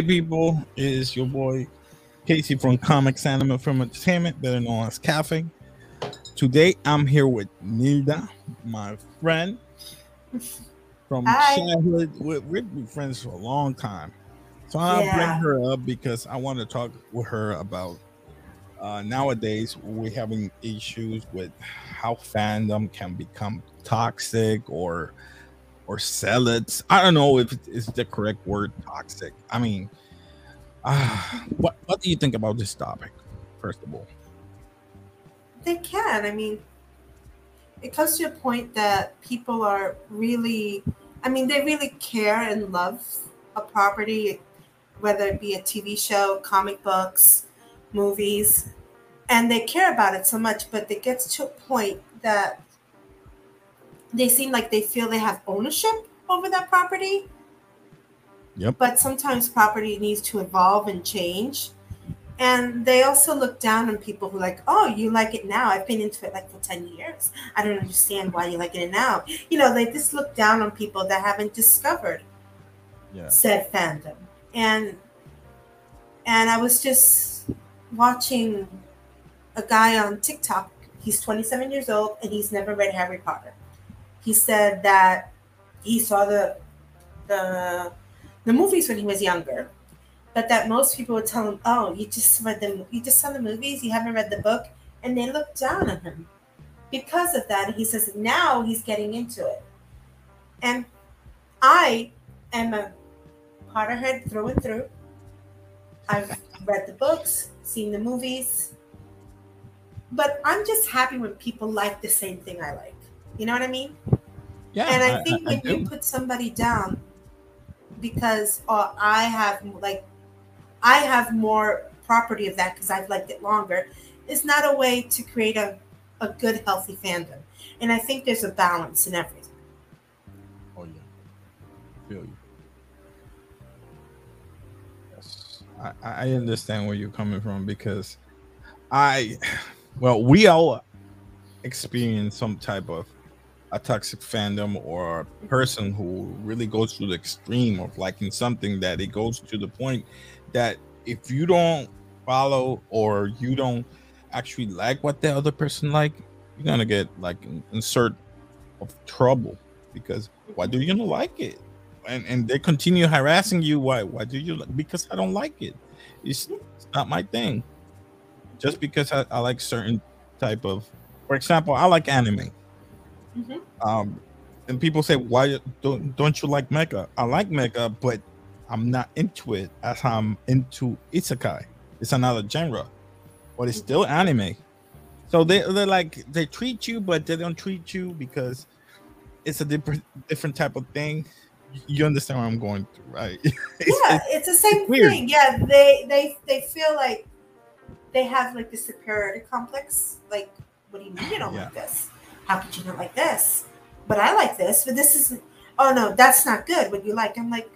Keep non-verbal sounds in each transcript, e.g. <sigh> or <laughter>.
Hey people, it is your boy Casey from Comics Anime Film Entertainment, better known as Cafe. Today I'm here with Nilda, my friend from Hi. childhood. We- We've been friends for a long time. So I'll Yeah. bring her up because I want to talk with her about uh, nowadays we're having issues with how fandom can become toxic or or sell it. I don't know if it's the correct word toxic. I mean, uh, what what do you think about this topic? First of all, They can. I mean, it comes to a point that people are really, I mean, they really care and love a property, whether it be a TV show, comic books, movies, and they care about it so much, but it gets to a point that they seem like they feel they have ownership over that property. Yep. But sometimes property needs to evolve and change. And they also look down on people who like, oh, you like it now. I've been into it like for 10 years. I don't understand why you like it now. You know, they just look down on people that haven't discovered yeah, said fandom. And and I was just watching a guy on TikTok. He's 27 years old and he's never read Harry Potter. He said that he saw the the the movies when he was younger, but that most people would tell him, "Oh, you just read them. You just saw the movies. You haven't read the book," and they look down on him because of that. He says now he's getting into it, and I am a Potterhead through and through. I've read the books, seen the movies, but I'm just happy when people like the same thing I like. You know what I mean? yeah. and I think when do. you put somebody down because oh, I have like I have more property of that because I've liked it longer, It's not a way to create a, a good healthy fandom. And I think there's a balance in everything. Oh yeah, feel you. Yes, I, I understand where you're coming from because I, <sighs> well, we all experience some type of a toxic fandom or a person who really goes to the extreme of liking something that it goes to the point that if you don't follow or you don't actually like what the other person like, you're gonna get like in, in of trouble because why do you not like it? And and they continue harassing you. Why? Why do you? like Because I don't like it. It's, it's not my thing. Just because I, I like certain type of, for example, I like anime. Mhm. Um, and people say, why don't don't you like mecha? I like mecha, but I'm not into it as I'm into isekai. It's another genre, but it's still anime. So they they're like they treat you, but they don't treat you because it's a different different type of thing. You understand what I'm going through, right? <laughs> It's- yeah, it's- it's the same weird. thing. Yeah, they they they feel like they have like the superiority complex. Like, what do you mean you don't Yeah. like this? How could you not like this? But I like this. But this isn't. Oh no, that's not good. What you like? I'm like,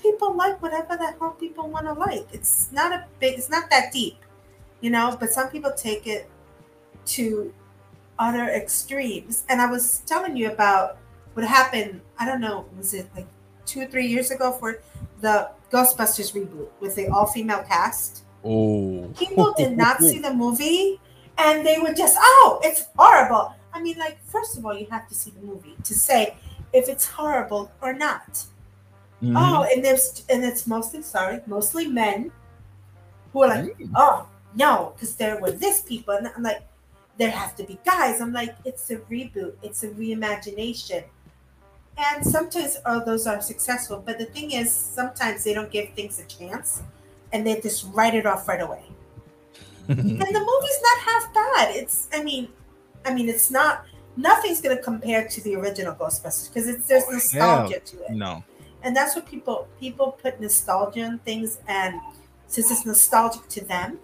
people like whatever the hell people want to like. It's not a big. It's not that deep, you know. But some people take it to utter extremes. And I was telling you about what happened. I don't know. Was it like two or three years ago for the Ghostbusters reboot with the all-female cast? oh, People did not <laughs> see the movie, and they were just, oh, it's horrible. I mean, like, first of all, you have to see the movie to say if it's horrible or not. Mhm. Oh, and there's and it's mostly sorry, mostly men who are like, Mm. oh no, because there were this people, and I'm like, there have to be guys. I'm like, it's a reboot, it's a reimagination, and sometimes oh those are successful, but the thing is, sometimes they don't give things a chance, and they just write it off right away. <laughs> And the movie's not half bad. It's, I mean, I mean, it's not. Nothing's gonna compare to the original Ghostbusters because it's there's nostalgia to it no, and that's what people people put nostalgia in things and since it's nostalgic to them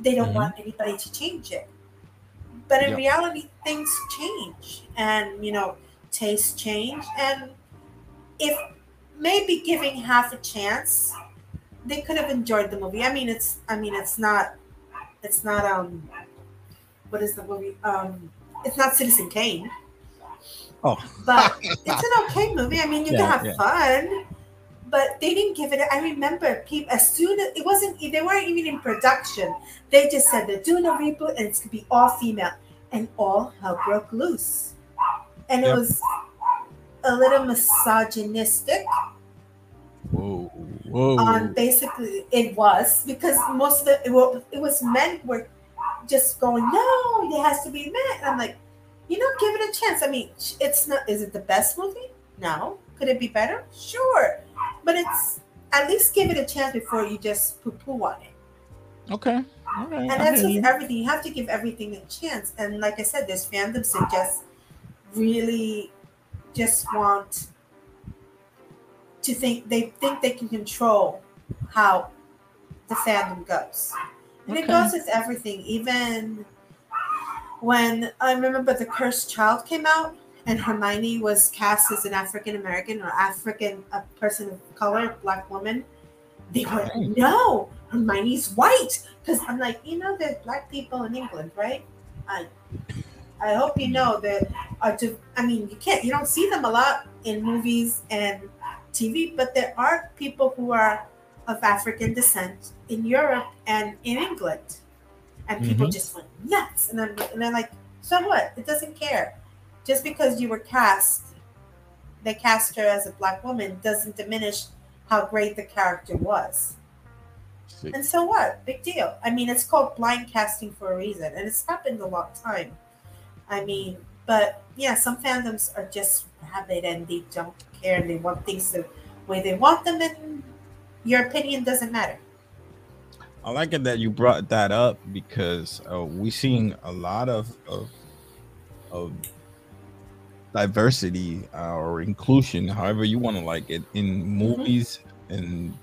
they don't Mhm. want anybody to change it but in Yep. reality things change and you know tastes change and if maybe giving half a chance they could have enjoyed the movie i mean it's i mean it's not it's not um what is the movie um it's not citizen kane Oh. but <laughs> it's an okay movie. I mean, you Yeah, can have yeah. fun, but they didn't give it. I remember people as soon as it wasn't, they weren't even in production. They just said they're doing a reboot and it's gonna be all female, and all hell broke loose, and it Yep. was a little misogynistic Whoa, whoa. on basically it was because most of the it was, it was men were just going no it has to be men and i'm like you know give it a chance. I mean it's not is it the best movie? No. Could it be better? Sure. But it's at least give it a chance before you just poo-poo on it. Okay. Right. and that's with everything. You have to give everything a chance. And like i said there's fandoms that just really just want to think they think they can control how the fandom goes and it goes with everything even when i remember the cursed child came out and hermione was cast as an african american or african a person of color black woman. They were Okay. no hermione's white. Because i'm like you know there's black people in england right? I i hope you know that are to, i mean you can't you don't see them a lot in movies and tv but there are people who are of african descent in europe and in england and people Mhm. just went nuts and, I'm, and they're like so what it doesn't care just because you were cast they cast her as a black woman doesn't diminish how great the character was See, and so what? Big deal. I mean, it's called blind casting for a reason, and it's happened a long time. I mean, but yeah, some fandoms are just rabid and they don't care and they want things the way they want them, and your opinion doesn't matter. I like it that you brought that up because uh, we're seeing a lot of of, of diversity uh, or inclusion, however you want to like it, in movies and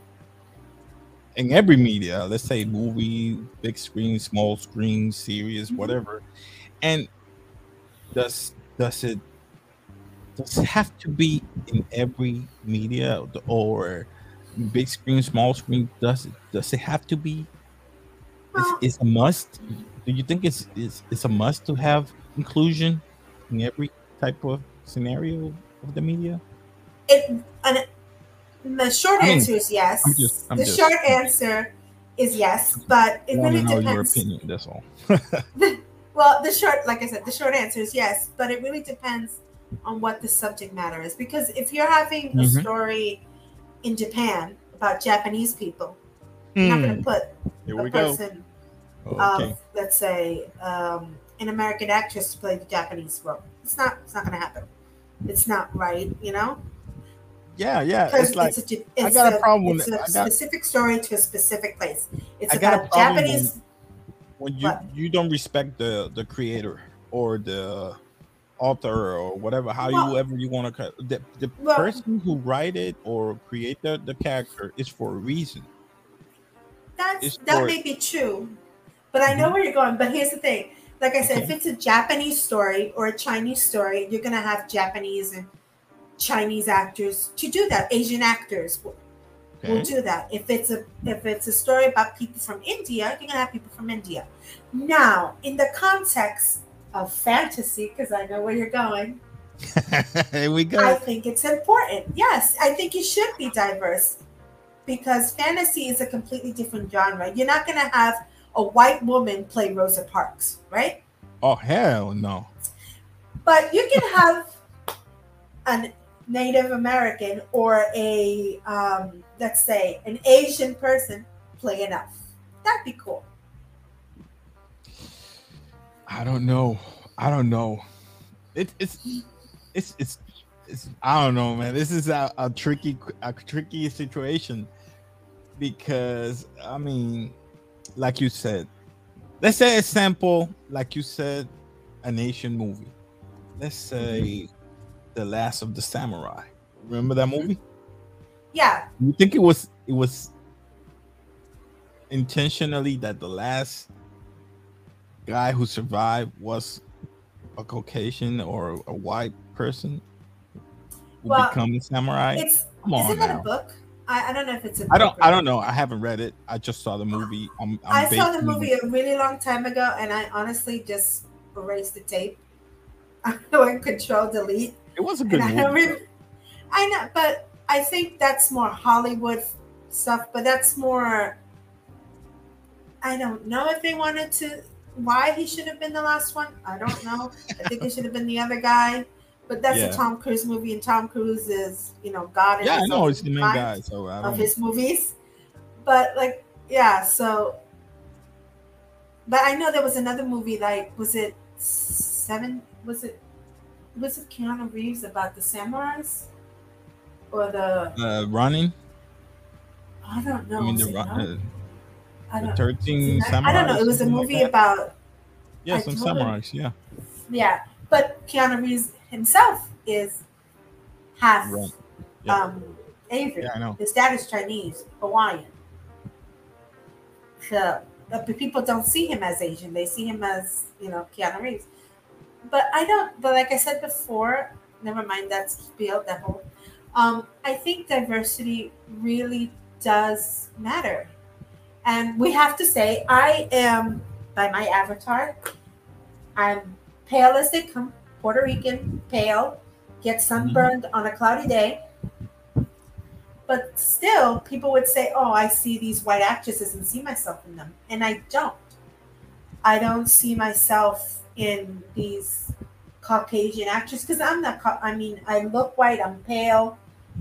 in every media. Let's say movie, big screen, small screen, series, Mhm. whatever. And does does it does it have to be in every media or big screen, small screen? Does it does it have to be? It's, it's a must. Do you think it's, it's it's a must to have inclusion in every type of scenario of the media? It and the short I mean, answer is yes. I'm just- I'm the just- short answer is yes, but it really know your depends. opinion. That's all. <laughs> Well, the short, like I said, the short answer is yes, but it really depends on what the subject matter is. Because if you're having a Mhm. story in Japan about Japanese people, you're not going Hmm, to put Here a we go. person Okay. of, let's say, um, an American actress to play the Japanese role. It's not. It's not going to happen. It's not right, you know. yeah, yeah. It's like it's a, it's got a problem It's with- a I got- specific story to a specific place. It's I got a about problem when- Japanese. when you What? you don't respect the the creator or the author or whatever how Well- however you want to the, the Well- person who write it or create the, the character is for a reason That's It's that may be true, but I know Mhm. where you're going. But here's the thing: like I said, if it's a Japanese story or a Chinese story, you're gonna have Japanese and Chinese actors to do that. Asian actors will, will do that. If it's a if it's a story about people from India, you're gonna have people from India. Now, in the context of fantasy, because I know where you're going, <laughs> here we go. I think it's important. Yes, I think you should be diverse because fantasy is a completely different genre. You're not going to have a white woman play Rosa Parks, right? oh hell no But you can <laughs> have a Native American or a, um, let's say, an Asian person play enough. That'd be cool. I don't know. I don't know. It, it's it's it's it's i don't know man. This is a, a tricky a tricky situation because i mean like you said let's say a sample like you said an asian movie. Let's say the last of the samurai. Remember that mm-hmm. movie? Yeah, you think it was it was intentionally that the last guy who survived was a caucasian or a white person who Well, become a samurai it's come isn't on that a book? I, I don't know if it's a. i don't i don't know i haven't read it i just saw the movie i'm, I'm I saw the movie a really long time ago, and I honestly just erased the tape. <laughs> I went Control Delete, it was a good movie don't. I know, but I think that's more Hollywood stuff, but that's more. I don't know if they wanted to. Why he should have been the last one, I don't know. I think it should have been the other guy. But that's Yeah. a Tom Cruise movie, and Tom Cruise is, you know, God. Yeah, I know it's the main guy, so I Of don't. his movies, but like, yeah. So, but I know there was another movie. Like, was it seven? Was it? Was it Keanu Reeves about the samurais, or the? Uh, running. I don't know. I mean, the, it Ru- not? uh, I the don't, thirteen I, samurai. I don't know. It was a movie about Yeah, I some him. samurais. Yeah. yeah, but Keanu Reeves himself is half Right. Yeah. um Avery. Yeah, I know. His dad is Chinese, Hawaiian. So but people don't see him as Asian; they see him as you know Keanu Reeves. But I don't. But like I said before, never mind that spiel. That whole. Um, I think diversity really does matter, and we have to say I am by my avatar. I'm pale as they come, Puerto Rican, pale, get sunburned mm-hmm. on a cloudy day. But still, people would say, Oh, I see these white actresses and see myself in them. And I don't. I don't see myself in these Caucasian actors because I'm not, I mean, I look white, I'm pale,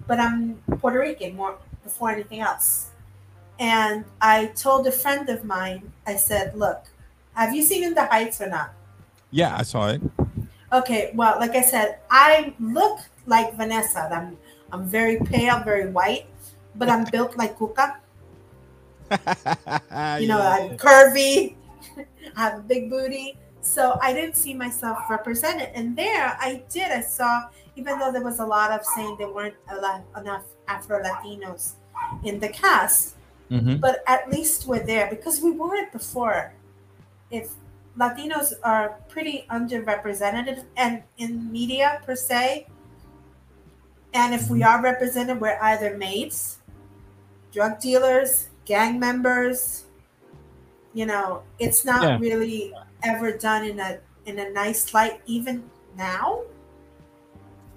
but I'm Puerto Rican more before anything else. And I told a friend of mine, I said, Look, have you seen In the Heights or not? Yeah, I saw it. Okay, well, like I said, I look like Vanessa. I'm I'm very pale, very white, but I'm built like Cuca. <laughs> You know, I'm curvy. <laughs> I have a big booty. So I didn't see myself represented. And there I did. I saw, even though there was a lot of saying there weren't a lot, enough Afro Latinos in the cast, Mhm. but at least we're there because we weren't before. If Latinos are pretty underrepresented and in media per se, and if we are represented, we're either mates, drug dealers, gang members. You know, it's not Yeah. really ever done in a in a nice light, even now.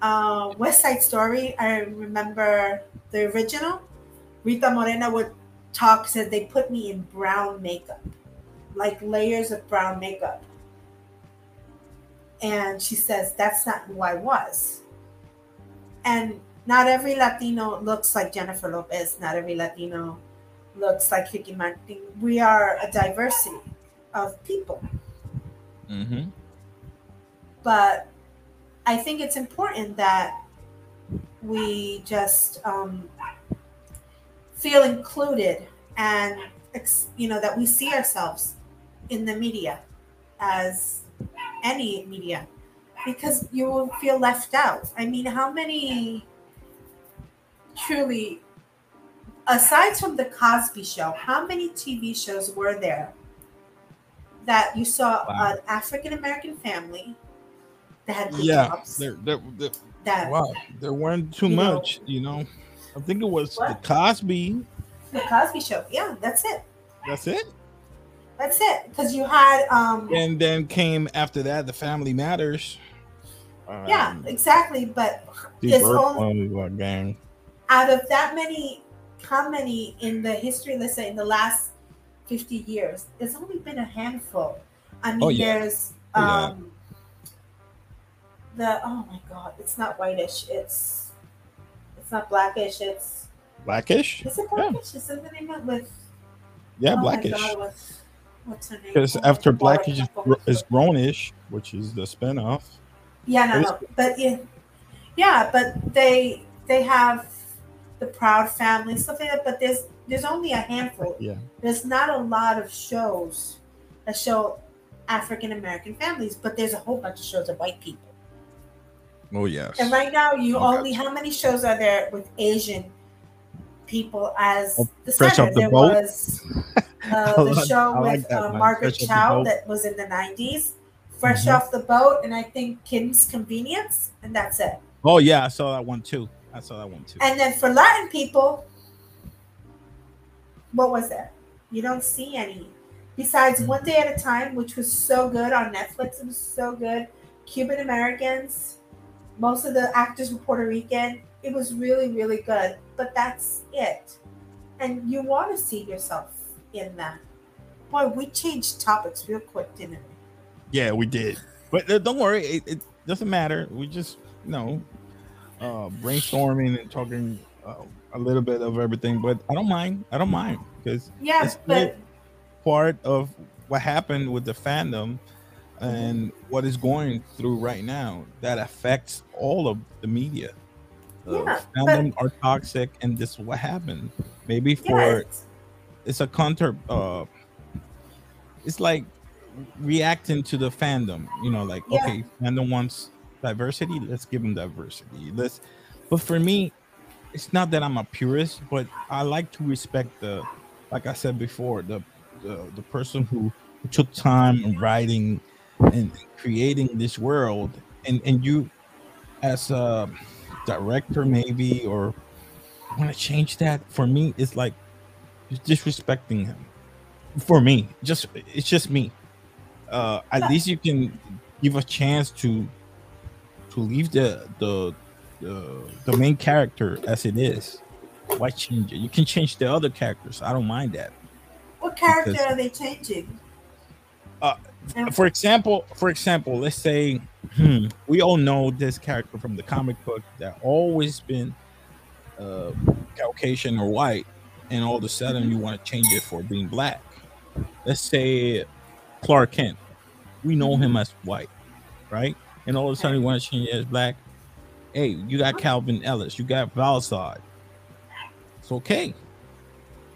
Uh, West Side Story. I remember the original. Rita Moreno would talk said they put me in brown makeup, like layers of brown makeup. And she says that's not who I was. And not every Latino looks like Jennifer Lopez. Not every Latino looks like Ricky Martin. We are a diversity of people. Mhm. but I think it's important that we just um, feel included and you know that we see ourselves in the media as any media because you will feel left out. I mean, how many truly aside from the Cosby show, how many TV shows were there that you saw Wow. an African American family that had Yeah, jobs, there, there, there, that wow, there weren't too You know- much. You know, I think it was What? the Cosby. the Cosby show. Yeah, that's it. That's it. That's it. Because you had um And then came after that, the Family Matters. yeah, Um, exactly. But it's Urkel, uh, gang. out of that many, how many in the history, let's say in the last 50 years, there's only been a handful. I mean, Oh, yeah. there's Oh, yeah. um the oh my god, it's not whitish, it's it's not blackish, it's Blackish. is it Yeah. blackish? Is that the name of with Yeah, oh Blackish. God, what's, her name? Because Oh after Blackish is, forgot. gr- is Grownish, which is the spinoff. Yeah, no, no, but yeah, yeah, but they they have the Proud Family stuff like that. But there's there's only a handful. Yeah. There's not a lot of shows that show African American families, but there's a whole bunch of shows of white people. Oh yes. And right now, you Okay. only how many shows are there with Asian people as Oh, the Fresh center? Off the there Boat? was <laughs> uh, the like- show like with that uh, Margaret Fresh Cho that was in the '90s. Fresh Mhm. off the boat, and I think Kim's Convenience, and that's it. Oh yeah, I saw that one too. I saw that one too. And then for Latin people, what was there? You don't see any. Besides One Day at a Time, which was so good on Netflix, it was so good. Cuban Americans, most of the actors were Puerto Rican. it was really, really good. But that's it. And you want to see yourself in that. Boy, we changed topics real quick, didn't we? Yeah, we did. But uh, don't worry, it, it, doesn't matter. We just, you know, uh, brainstorming and talking uh, a little bit of everything. But I don't mind. I don't mind because yeah, but part of what happened with the fandom and what is going through right now that affects all of the media. Yeah, fandom but, are toxic, and this is what happened. Maybe for yes. it's a counter. Uh, it's like reacting to the fandom. You know, like yeah. okay, fandom wants diversity. Let's give them diversity. Let's. But for me, it's not that I'm a purist, but I like to respect the, like I said before, the the, the person who, who took time in writing and creating this world, and and you, as a director maybe or want to change that for me it's like disrespecting him. For me just it's just me. Uh at least you can give a chance to to leave the the the, the main character as it is. Why change it? You can change the other characters. I don't mind that. What character because, are they changing? Uh for example for example let's say hmm, we all know this character from the comic book that always been uh, Caucasian or white, and all of a sudden you want to change it for being black. Let's say Clark Kent. We know him as white, right? And all of a sudden you want to change it as black. Hey, you got Calvin Ellis, you got Val-Zod. It's okay.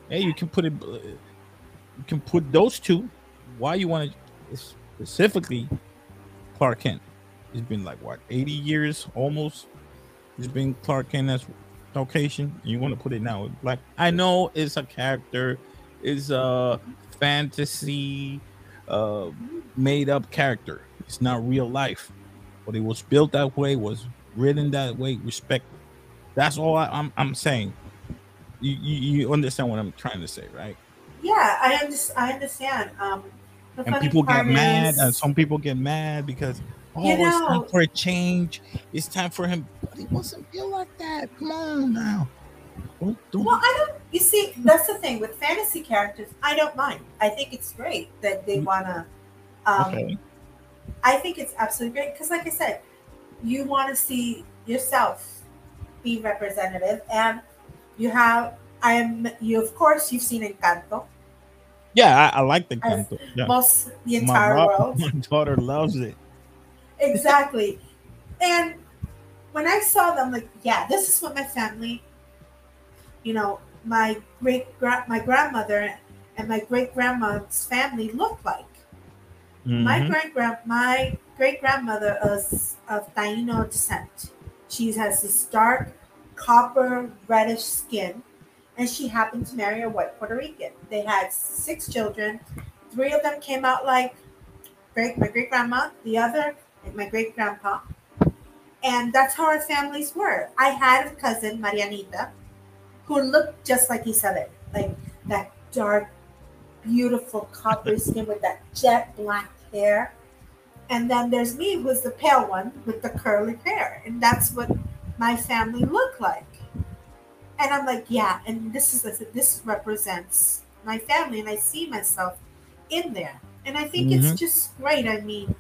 Hey, you can put it. You can put those two. Why you want to specifically Clark Kent? It's been like what 80 years almost. It's been Clark Kent as location. You want to put it now? Like I know it's a character, it's a fantasy, uh, made up character. It's not real life, but it was built that way, was written that way. Respect. That's all I, am I'm, I'm saying. You, you, you understand what I'm trying to say, right? Yeah, I understand. I understand. Um, and people get mad, and some people get mad because Oh, you know, it's time for a change. It's time for him. But he wasn't feel like that. Come on now. Don't, don't. Well, I don't. You see, that's the thing with fantasy characters. I don't mind. I think it's great that they mm. wanna. Um, okay. I think it's absolutely great because, like I said, you want to see yourself be representative, and you have. I am. You of course you've seen Encanto. Yeah, I, I like the Encanto. Yeah. Most the entire my, world. My daughter loves it exactly. And when I saw them, like, yeah, this is what my family, you know, my great my grandmother and my great grandma's family looked like. Mm-hmm. My great grand my great grandmother is of Taino descent. She has this dark copper reddish skin, and she happened to marry a white Puerto Rican. They had six children. Three of them came out like great my great grandma. The other my great grandpa. And that's how our families were. I had a cousin, Marianita, who looked just like Isabel, like that dark, beautiful copper <laughs> skin with that jet black hair. And then there's me, who's the pale one with the curly hair. And that's what my family looked like. And I'm like, yeah, and this is this represents my family, and I see myself in there. And I think mm-hmm. it's just great. I mean,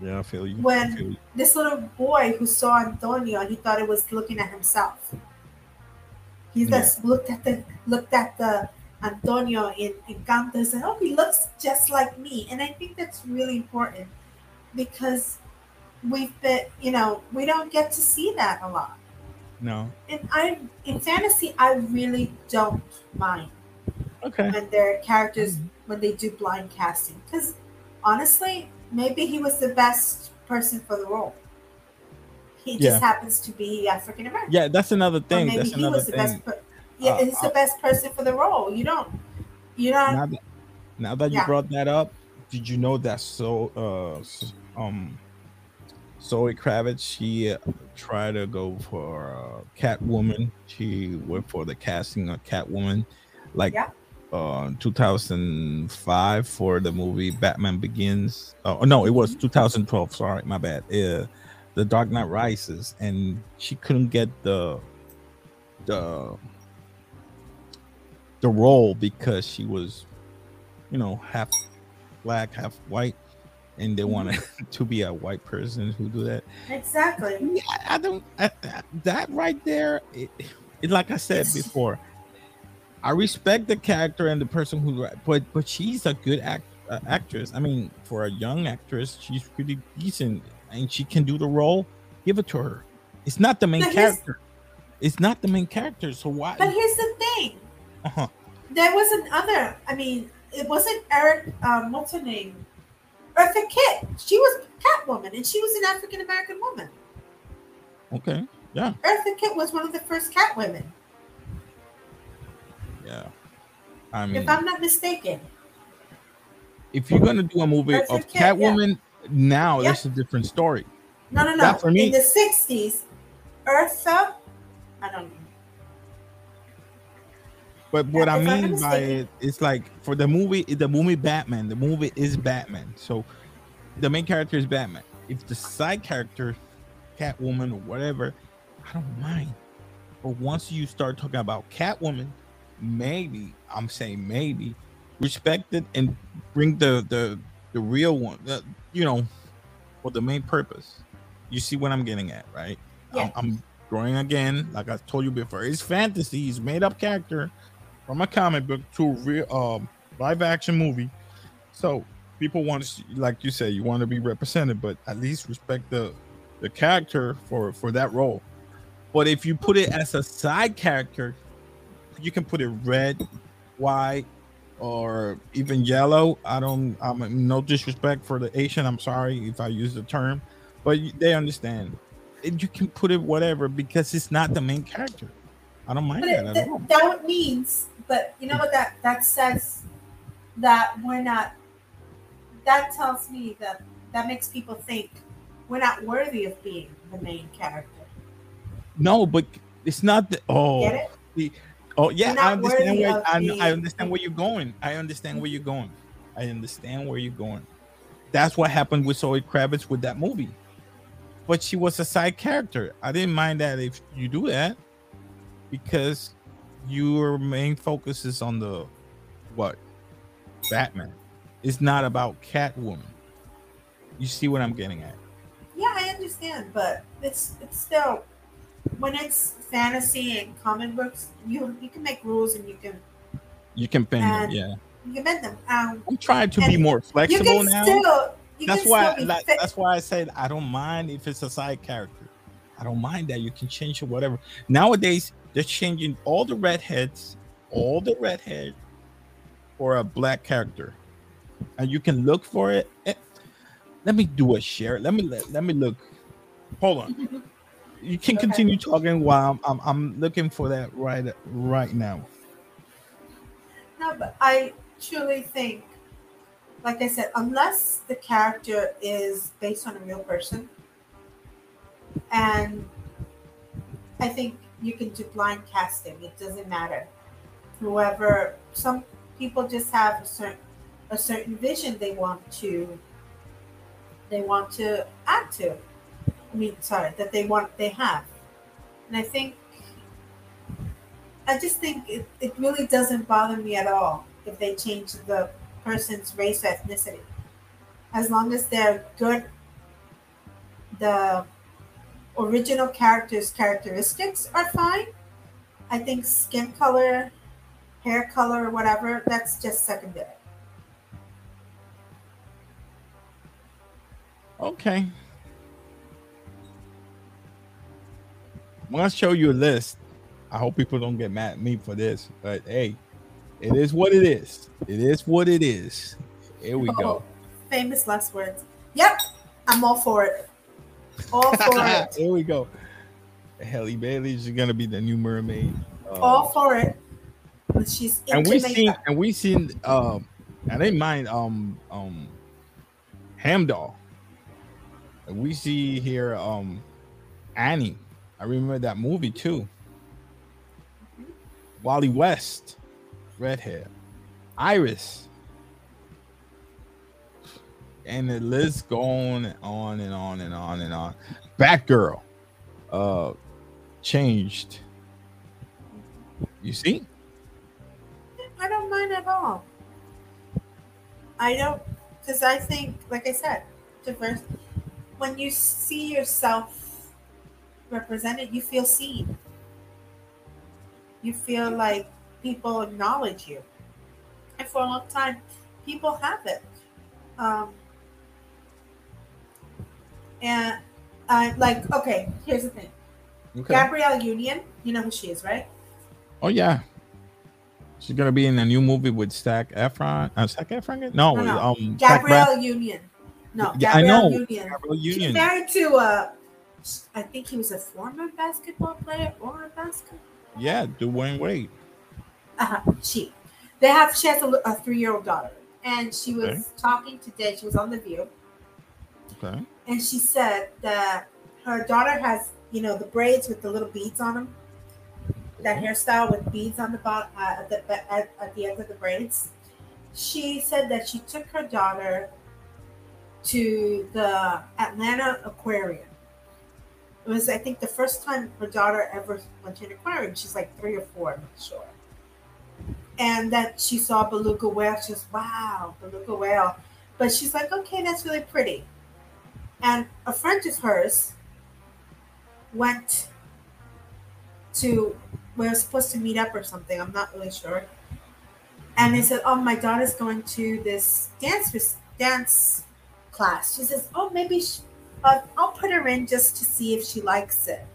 yeah, I feel you. When feel you. this little boy who saw Antonio, he thought it was looking at himself. He yeah. just looked at the looked at the Antonio in Encanto and said, "Oh, he looks just like me." And I think that's really important because we've been, you know, we don't get to see that a lot. No. And I, in fantasy, I really don't mind. Okay. When their characters, mm-hmm. when they do blind casting, because honestly, maybe he was the best person for the role. He yeah. just happens to be African American. Yeah, that's another thing. Or maybe that's he was the thing. best. Per- yeah, uh, he's uh, the best person for the role. You don't. You don't. Now that, now that yeah. you brought that up, did you know that so uh um Zoe Kravitz she uh, tried to go for uh, Catwoman. She went for the casting of Catwoman, like yeah uh 2005 for the movie Batman Begins. Oh no, it was 2012. Sorry, my bad. Yeah, the Dark Knight Rises, and she couldn't get the the the role because she was, you know, half black, half white, and they wanted <laughs> to be a white person who do that. Exactly. Yeah, I don't. I, I- that right there, it, it, like I said before, I respect the character and the person who, but but she's a good act, uh, actress. I mean, for a young actress, she's pretty decent, and she can do the role. Give it to her. It's not the main But character. It's not the main character. So why? But here's the thing. Uh-huh. There was another. I mean, it wasn't Eric. Um, what's her name? Eartha Kitt. She was Catwoman, and she was an African American woman. Okay. Yeah. Eartha Kitt was one of the first Catwomen, Yeah. I mean, if I'm not mistaken. if you're gonna do a movie Eartha of Kitt, yeah. Catwoman now, Yeah. that's a different story. No, no, no. That for me- In the '60s, Eartha. I don't know. But what I mean by it, it's like for the movie, the movie Batman, the movie is Batman. So the main character is Batman. If the side character, Catwoman or whatever, I don't mind. But once you start talking about Catwoman, maybe I'm saying maybe respect it and bring the the the real one. The, you know, for the main purpose. You see what I'm getting at, right? Yeah. I'm, I'm going again, like I told you before. It's fantasy. He's made up character from a comic book to a real um live action movie. So people want to, like you say, you want to be represented, but at least respect the the character for for that role. But if you put it as a side character, you can put it red, white, or even yellow. I don't. I'm no disrespect for the Asian. I'm sorry if I use the term, but they understand. And you can put it whatever because it's not the main character. I don't mind But that it, at all. that means, but you know what that that says that we're not. That tells me that that makes people think we're not worthy of being the main character. No, but it's not the. Oh, Get it? oh yeah. I understand where I, I understand where you're going. I understand where you're mm-hmm. going. I understand where you're going. That's what happened with Zoe Kravitz with that movie. But she was a side character. I didn't mind that if you do that because your main focus is on the what? Batman. It's not about Catwoman. You see what I'm getting at? Yeah, I understand, but it's it's still when it's fantasy and comic books, you you can make rules and you can You can bend them, yeah. you can bend them. Um, I'm trying to be more flexible now. still. You that's can why still be like, fit- that's why I said I don't mind if it's a side character. I don't mind that you can change it whatever. Nowadays they're changing all the redheads, all the redhead for a black character, and you can look for it. Eh, Let me do a share. Let me let, let me look. Hold on. <laughs> You can Okay. continue talking while I'm, I'm I'm looking for that right right now. No, but I truly think, like I said, unless the character is based on a real person, and I think you can do blind casting. It doesn't matter. Whoever, some people just have a certain a certain vision they want to they want to add to. I mean, sorry, that they want they have, and I think I just think it, it really doesn't bother me at all if they change the person's race or ethnicity. As long as they're good, the original character's characteristics are fine. I think skin color, hair color, whatever, that's just secondary. Okay. When I'm gonna show you a list. I hope people don't get mad at me for this, but hey, it is what it is. It is what it is. Here we Oh, go. famous last words. Yep, I'm all for it. All <laughs> for it. Here we go. Halle Bailey is gonna be the new mermaid. Um, All for it. But she's and we seen and we seen um I didn't mind um um Heimdall. And we see here um Annie. I remember that movie too. Wally West, red hair. Iris. And the list going on and on and on and on. Batgirl uh changed. You see? I don't mind at all. I don't, because I think, like I said, diverse. When you see yourself represented, you feel seen. You feel like people acknowledge you. And for a long time, people haven't. Um, and I like, okay, here's the thing. Okay. Gabrielle Union, you know who she is, right? Oh yeah. She's gonna be in a new movie with Zac Efron. Uh, Zac Efron? No, No, no. um, Gabrielle Union. No, Yeah, I Gabrielle know. Union. Gabrielle She's married to uh I think he was a former basketball player or a basketball. Yeah, Dwyane Wade. Uh-huh. She. They have. She has a, a three-year-old daughter, and she was Okay. talking today. She was on the View, Okay. and she said that her daughter has, you know, the braids with the little beads on them. That hairstyle with beads on the bottom uh, at the at, at the end of the braids. She said that she took her daughter to the Atlanta Aquarium. It was, I think, the first time her daughter ever went to an aquarium. She's like three or four, I'm not sure. And that she saw beluga whale. She was, wow, beluga whale. But she's like, okay, that's really pretty. And a friend of hers went to we were supposed to meet up or something. I'm not really sure. And they said, "Oh, my daughter's going to this dance dance class." She says, "Oh, maybe she, uh, I'll put her in just to see if she likes it."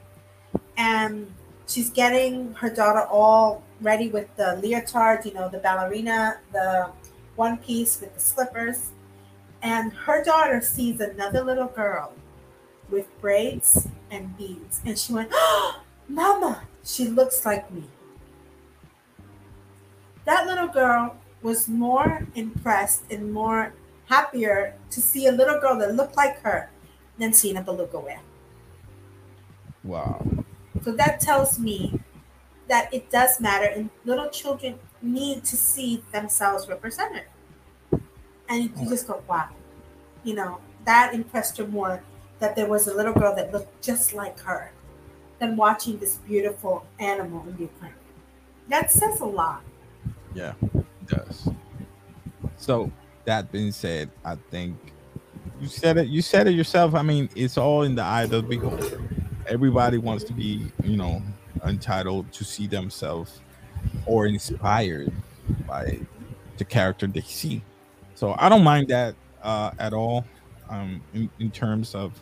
And she's getting her daughter all ready with the leotard, you know, the ballerina, the one piece with the slippers. And her daughter sees another little girl with braids and beads, and she went, "Oh, Mama, she looks like me." That little girl was more impressed and more happier to see a little girl that looked like her than seeing a beluga whale. Wow. So that tells me that it does matter, and little children need to see themselves represented. And you just go, wow, you know, that impressed her more that there was a little girl that looked just like her than watching this beautiful animal in the aquarium. That says a lot. Yeah, it does. So that being said, I think you said it. You said it yourself. I mean, it's all in the eye of the beholder. Everybody wants to be, you know, entitled to see themselves or inspired by the character they see. So I don't mind that uh, at all. Um, in, in terms of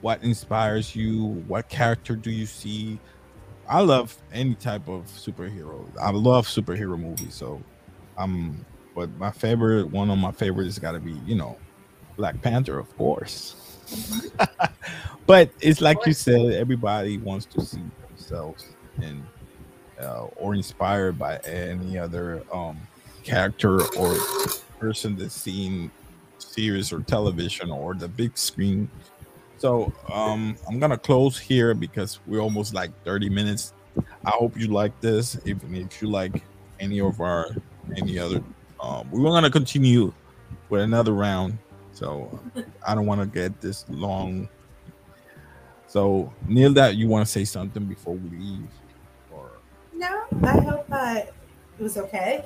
what inspires you, what character do you see? I love any type of superhero. I love superhero movies. So, um, but my favorite, one of my favorites, got to be, you know, Black Panther, of course. <laughs> but it's like you said, everybody wants to see themselves and uh, or inspired by any other um character or person that's seen series or television or the big screen. So um I'm gonna close here because we're almost like 30 minutes. I hope you like this. If if you like any of our any other um we're gonna continue with another round. So I don't want to get this long. So Neil, that you want to say something before we leave? Or No, I hope uh, it was okay.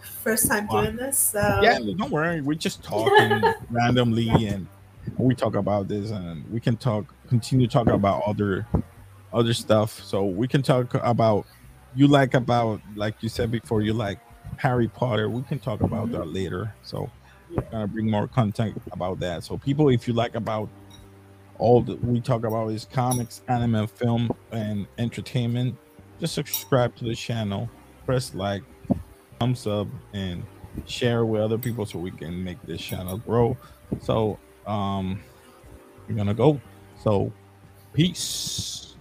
First time doing this, so yeah, don't worry. We're just talking <laughs> randomly, and we talk about this, and we can talk, continue talking about other, other stuff. So we can talk about you like about like you said before, you like Harry Potter. We can talk about mm-hmm. that later. So we're gonna bring more content about that. So people, if you like about all that we talk about is comics, anime, film, and entertainment, just subscribe to the channel, press like, thumbs up, and share with other people so we can make this channel grow. So um we're gonna go. So peace.